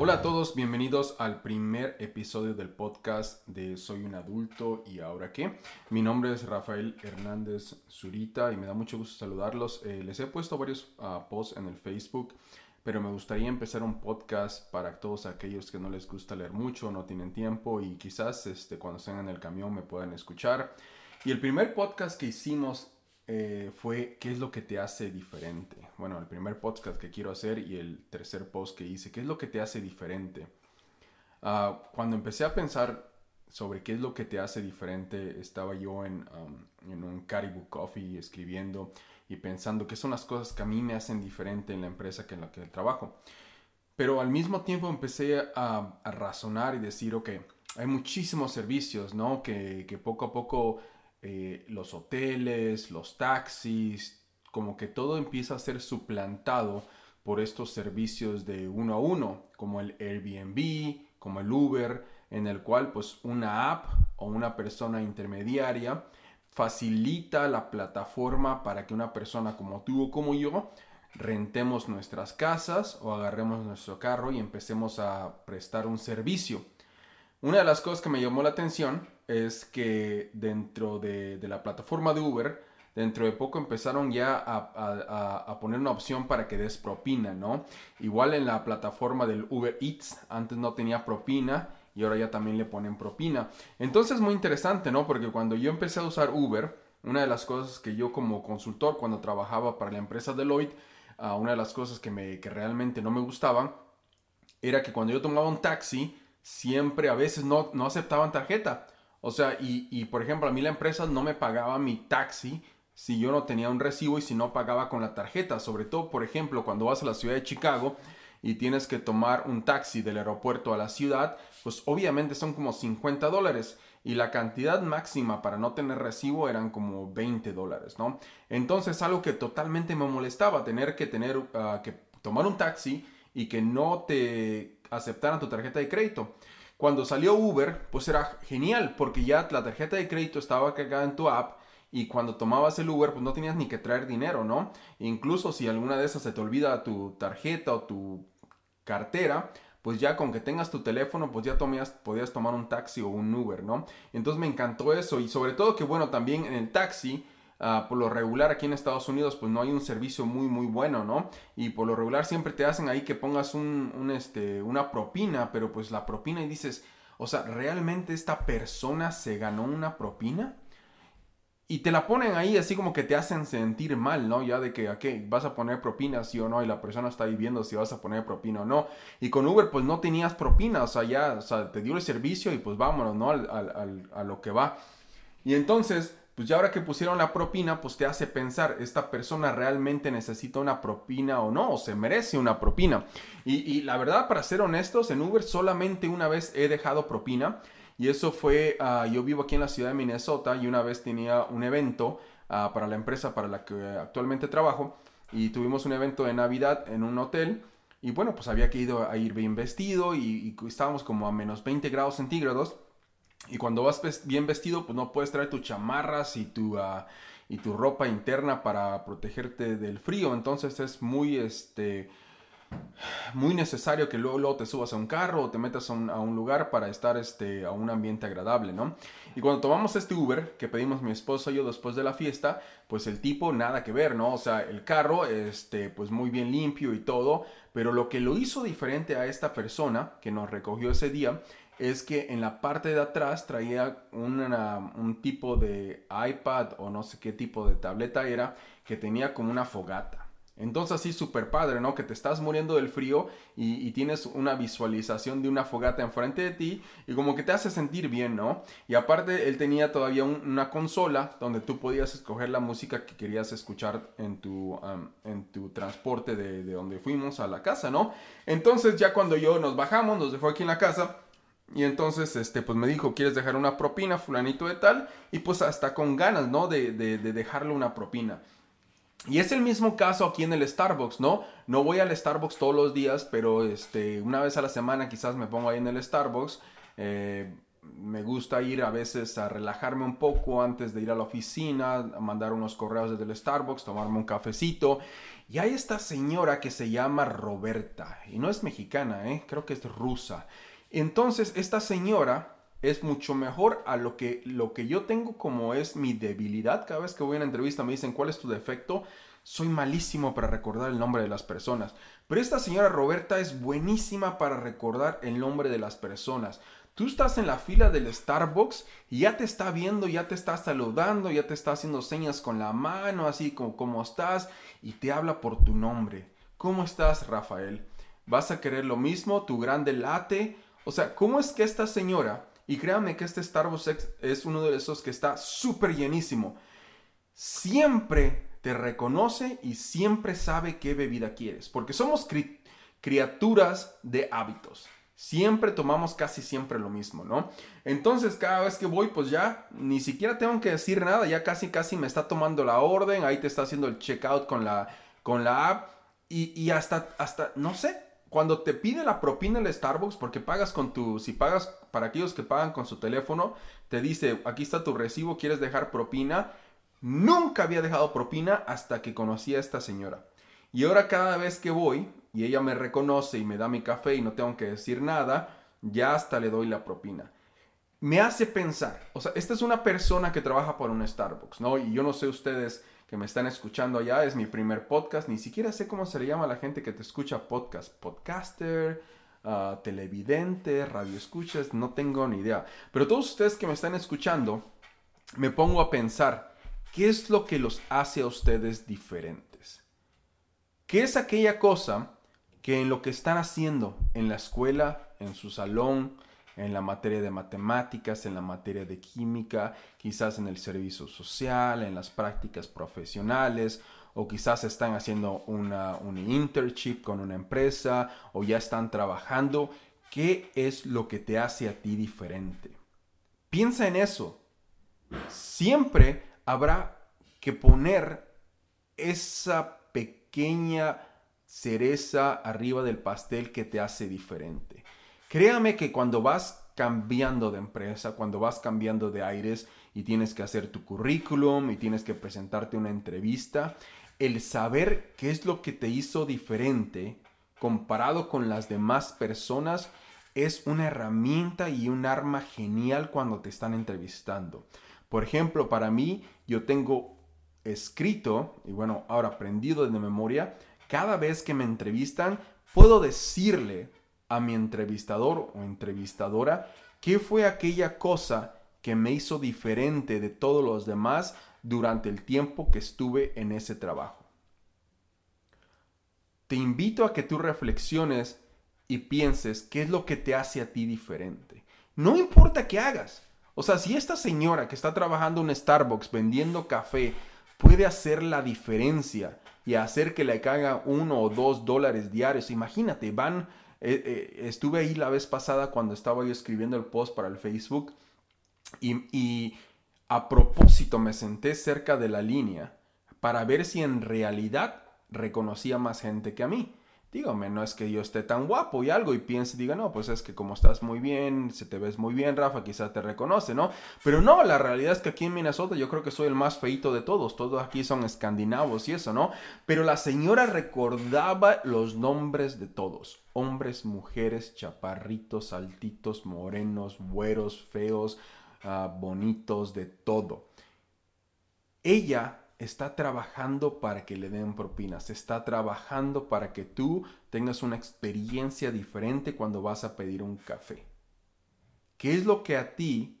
Hola a todos, bienvenidos al primer episodio del podcast de Soy un adulto y ahora qué. Mi nombre es Rafael Hernández Zurita y me da mucho gusto saludarlos. Eh, les he puesto varios ah, posts en el Facebook, pero me gustaría empezar un podcast para todos aquellos que no les gusta leer mucho, no tienen tiempo y quizás este, cuando estén en el camión me puedan escuchar. Y el primer podcast que hicimos eh, fue ¿Qué es lo que te hace diferente? Bueno, el primer podcast que quiero hacer y el tercer post que hice, ¿qué es lo que te hace diferente? Ah, cuando empecé a pensar sobre qué es lo que te hace diferente, estaba yo en, en un Caribou Coffee escribiendo y pensando qué son las cosas que a mí me hacen diferente en la empresa que en la que trabajo. Pero al mismo tiempo empecé a, razonar y decir, ok, hay muchísimos servicios, ¿no? Que, que poco a poco eh, los hoteles, los taxis, como que todo empieza a ser suplantado por estos servicios de uno a uno, como el Airbnb, como el Uber, en el cual pues una app o una persona intermediaria facilita la plataforma para que una persona como tú o como yo rentemos nuestras casas o agarremos nuestro carro y empecemos a prestar un servicio. Una de las cosas que me llamó la atención es que dentro de, la plataforma de Uber, dentro de poco empezaron ya a, poner una opción para que des propina, ¿no? Igual en la plataforma del Uber Eats, antes no tenía propina y ahora ya también le ponen propina. Entonces muy interesante, ¿no? Porque cuando yo empecé a usar Uber, una de las cosas que yo como consultor cuando trabajaba para la empresa Deloitte, uh, una de las cosas que, me, que realmente no me gustaban era que cuando yo tomaba un taxi, siempre a veces no, no aceptaban tarjeta. O sea, y, por ejemplo, a mí la empresa no me pagaba mi taxi si yo no tenía un recibo y si no pagaba con la tarjeta. Sobre todo, por ejemplo, cuando vas a la ciudad de Chicago y tienes que tomar un taxi del aeropuerto a la ciudad, pues obviamente son como 50 dólares y la cantidad máxima para no tener recibo eran como 20 dólares, ¿no? Entonces algo que totalmente me molestaba, tener que tener ah, que tomar un taxi y que no te aceptaran tu tarjeta de crédito. Cuando salió Uber, pues era genial porque ya la tarjeta de crédito estaba cargada en tu app y cuando tomabas el Uber, pues no tenías ni que traer dinero, ¿no? incluso si alguna de esas se te olvida tu tarjeta o tu cartera, pues ya con que tengas tu teléfono, pues ya tomías, podías tomar un taxi o un Uber, ¿no? Entonces me encantó eso y sobre todo que, bueno, también en el taxi Ah, por lo regular aquí en Estados Unidos pues no hay un servicio muy muy bueno, ¿no? Y por lo regular siempre te hacen ahí que pongas un, este, una propina, pero pues la propina y dices, o sea, ¿realmente esta persona se ganó una propina? Y te la ponen ahí así como que te hacen sentir mal, ¿no? Ya de que, ok, vas a poner propina, sí o no, y la persona está ahí viendo si vas a poner propina o no. Y con Uber, pues no tenías propina, o sea, ya, te dio el servicio y pues vámonos, ¿no? a lo que va. Y entonces, pues ya ahora que pusieron la propina, pues te hace pensar, ¿esta persona realmente necesita una propina o no? ¿O se merece una propina? Y, la verdad, para ser honestos, en Uber solamente una vez he dejado propina. Y eso fue, ah, yo vivo aquí en la ciudad de Minnesota y una vez tenía un evento ah, para la empresa para la que actualmente trabajo. Y tuvimos un evento de Navidad en un hotel. Y bueno, pues había que ir a ir bien vestido y, estábamos como a menos 20 grados centígrados. Y cuando vas bien vestido, pues no puedes traer tus chamarras y tu, ah, y tu ropa interna para protegerte del frío. Entonces es muy, este, muy necesario que luego, te subas a un carro o te metas a un, lugar para estar este, a un ambiente agradable, ¿no? Y cuando tomamos este Uber que pedimos mi esposo y yo después de la fiesta, pues el tipo nada que ver, ¿no? O sea, el carro, este, pues muy bien limpio y todo, pero lo que lo hizo diferente a esta persona que nos recogió ese día es que en la parte de atrás traía un tipo de iPad o no sé qué tipo de tableta era que tenía como una fogata. Entonces así súper padre, ¿no? Que te estás muriendo del frío y, tienes una visualización de una fogata enfrente de ti y como que te hace sentir bien, ¿no? Y aparte él tenía todavía una consola donde tú podías escoger la música que querías escuchar en tu, en tu transporte de, de donde fuimos a la casa, ¿no? Entonces ya cuando yo nos bajamos, nos dejó aquí en la casa y entonces, este, pues me dijo, ¿quieres dejar una propina, fulanito de tal? Y pues hasta con ganas, ¿no? De, de, dejarle una propina. Y es el mismo caso aquí en el Starbucks, ¿no? No voy al Starbucks todos los días, pero este, una vez a la semana quizás me pongo ahí en el Starbucks. Eh, me gusta ir a veces a relajarme un poco antes de ir a la oficina, a mandar unos correos desde el Starbucks, tomarme un cafecito. Y hay esta señora que se llama Roberta, y no es mexicana, ¿eh? creo que es rusa. Entonces, esta señora es mucho mejor a lo que, lo que yo tengo como es mi debilidad. Cada vez que voy a una entrevista me dicen, ¿cuál es tu defecto? Soy malísimo para recordar el nombre de las personas. Pero esta señora Roberta es buenísima para recordar el nombre de las personas. Tú estás en la fila del Starbucks y ya te está viendo, ya te está saludando, ya te está haciendo señas con la mano, así como cómo estás, y te habla por tu nombre. ¿Cómo estás, Rafael? ¿Vas a querer lo mismo? ¿Tu grande late? O sea, ¿cómo es que esta señora, y créanme que este Starbucks es uno de esos que está súper llenísimo, siempre te reconoce y siempre sabe qué bebida quieres, porque somos criaturas de hábitos. Siempre tomamos casi siempre lo mismo, ¿no? Entonces cada vez que voy, pues ya ni siquiera tengo que decir nada, ya casi casi me está tomando la orden, ahí te está haciendo el checkout con la, con la app y, y hasta, hasta, no sé, cuando te pide la propina el Starbucks, porque pagas con tu, si pagas para aquellos que pagan con su teléfono, te dice, aquí está tu recibo, quieres dejar propina. Nunca había dejado propina hasta que conocí a esta señora. Y ahora cada vez que voy y ella me reconoce y me da mi café y no tengo que decir nada, ya hasta le doy la propina. Me hace pensar, o sea, esta es una persona que trabaja por un Starbucks, ¿no? Y yo no sé ustedes que me están escuchando allá, es mi primer podcast, ni siquiera sé cómo se le llama a la gente que te escucha podcast, podcaster, uh, televidente, radio escuchas, no tengo ni idea. Pero todos ustedes que me están escuchando, me pongo a pensar, ¿qué es lo que los hace a ustedes diferentes? ¿Qué es aquella cosa que en lo que están haciendo en la escuela, en su salón, en la materia de matemáticas, en la materia de química, quizás en el servicio social, en las prácticas profesionales, o quizás están haciendo una, un internship con una empresa, o ya están trabajando. ¿Qué es lo que te hace a ti diferente? Piensa en eso. Siempre habrá que poner esa pequeña cereza arriba del pastel que te hace diferente. Créame que cuando vas cambiando de empresa, cuando vas cambiando de aires y tienes que hacer tu currículum y tienes que presentarte una entrevista, el saber qué es lo que te hizo diferente comparado con las demás personas es una herramienta y un arma genial cuando te están entrevistando. Por ejemplo, para mí, yo tengo escrito, y bueno, ahora aprendido de memoria, cada vez que me entrevistan, puedo decirle a mi entrevistador o entrevistadora qué fue aquella cosa que me hizo diferente de todos los demás durante el tiempo que estuve en ese trabajo. Te invito a que tú reflexiones y pienses qué es lo que te hace a ti diferente. No importa qué hagas. O sea, si esta señora que está trabajando en Starbucks vendiendo café puede hacer la diferencia y hacer que le caiga uno o dos dólares diarios. Imagínate, van, eh, eh, estuve ahí la vez pasada cuando estaba yo escribiendo el post para el Facebook y, y a propósito me senté cerca de la línea para ver si en realidad reconocía más gente que a mí dígame, no es que yo esté tan guapo y algo y piense, diga, no, pues es que como estás muy bien, se te ves muy bien, Rafa, quizás te reconoce, ¿no? Pero no, la realidad es que aquí en Minnesota yo creo que soy el más feito de todos, todos aquí son escandinavos y eso, ¿no? Pero la señora recordaba los nombres de todos, hombres, mujeres, chaparritos, altitos, morenos, güeros, feos, ah, bonitos, de todo. Ella está trabajando para que le den propinas, está trabajando para que tú tengas una experiencia diferente cuando vas a pedir un café. ¿Qué es lo que a ti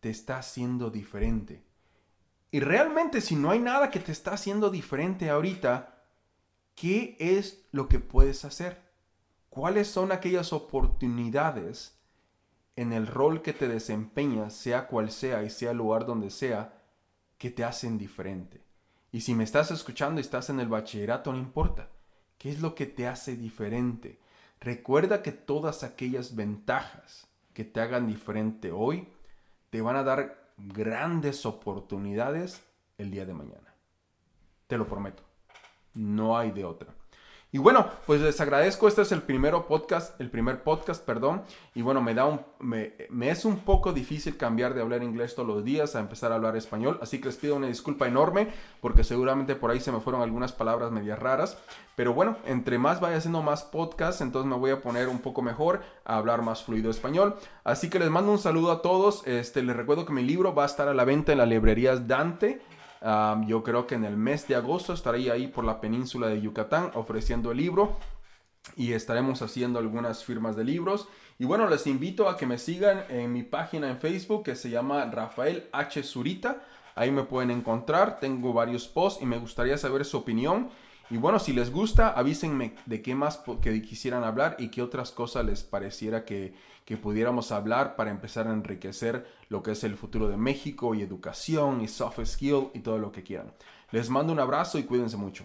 te está haciendo diferente? Y realmente si no hay nada que te está haciendo diferente ahorita, ¿qué es lo que puedes hacer? ¿Cuáles son aquellas oportunidades en el rol que te desempeñas, sea cual sea y sea lugar donde sea, que te hacen diferente? Y si me estás escuchando y estás en el bachillerato, no importa. ¿Qué es lo que te hace diferente? Recuerda que todas aquellas ventajas que te hagan diferente hoy te van a dar grandes oportunidades el día de mañana. Te lo prometo. No hay de otra. Y bueno, pues les agradezco, este es el primero podcast, el primer podcast, perdón, y bueno, me da un, me, me, es un poco difícil cambiar de hablar inglés todos los días a empezar a hablar español, así que les pido una disculpa enorme porque seguramente por ahí se me fueron algunas palabras medias raras, pero bueno, entre más vaya haciendo más podcasts, entonces me voy a poner un poco mejor a hablar más fluido español, así que les mando un saludo a todos, este, les recuerdo que mi libro va a estar a la venta en las librerías Dante, yo creo que en el mes de agosto estaré ahí por la península de Yucatán ofreciendo el libro y estaremos haciendo algunas firmas de libros. Y bueno, les invito a que me sigan en mi página en Facebook que se llama Rafael H. Zurita. Ahí me pueden encontrar, tengo varios posts y me gustaría saber su opinión. Y bueno, si les gusta, avísenme de qué más que quisieran hablar y qué otras cosas les pareciera que, que pudiéramos hablar para empezar a enriquecer lo que es el futuro de México y educación y soft skill y todo lo que quieran. Les mando un abrazo y cuídense mucho.